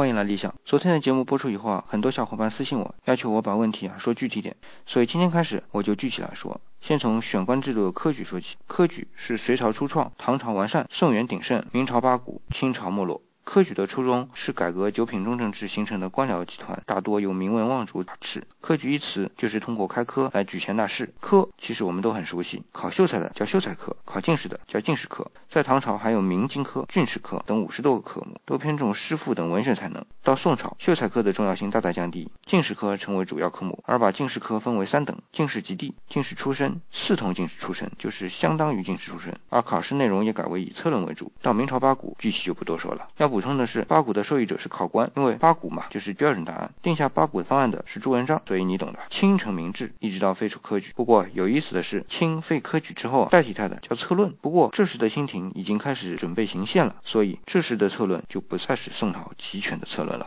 欢迎来理想。昨天的节目播出以后啊，很多小伙伴私信我，要求我把问题啊说具体点，所以今天开始我就具体来说。先从选官制度的科举说起。科举是隋朝初创，唐朝完善，宋元鼎盛，明朝八股，清朝没落。科举的初衷是改革九品中正制形成的官僚集团，大多由名门望族把持。科举一词就是通过开科来举贤纳士。科其实我们都很熟悉，考秀才的叫秀才科，考进士的叫进士科。在唐朝还有明经科、进士科等五十多个科目，都偏重诗赋等文学才能。到宋朝，秀才科的重要性大大降低，进士科成为主要科目，而把进士科分为三等：进士及第、进士出身、四同进士出身，就是相当于进士出身。而考试内容也改为以策论为主。到明朝八股，具体就不多说了。要不补充的是，八股的受益者是考官，因为八股嘛就是标准答案，定下八股方案的是朱元璋，所以你懂的。清成明制，一直到废除科举。不过有意思的是，清废科举之后，代替他的叫策论。不过这时的清廷已经开始准备行宪了，所以这时的策论就不再是宋朝集权的策论了。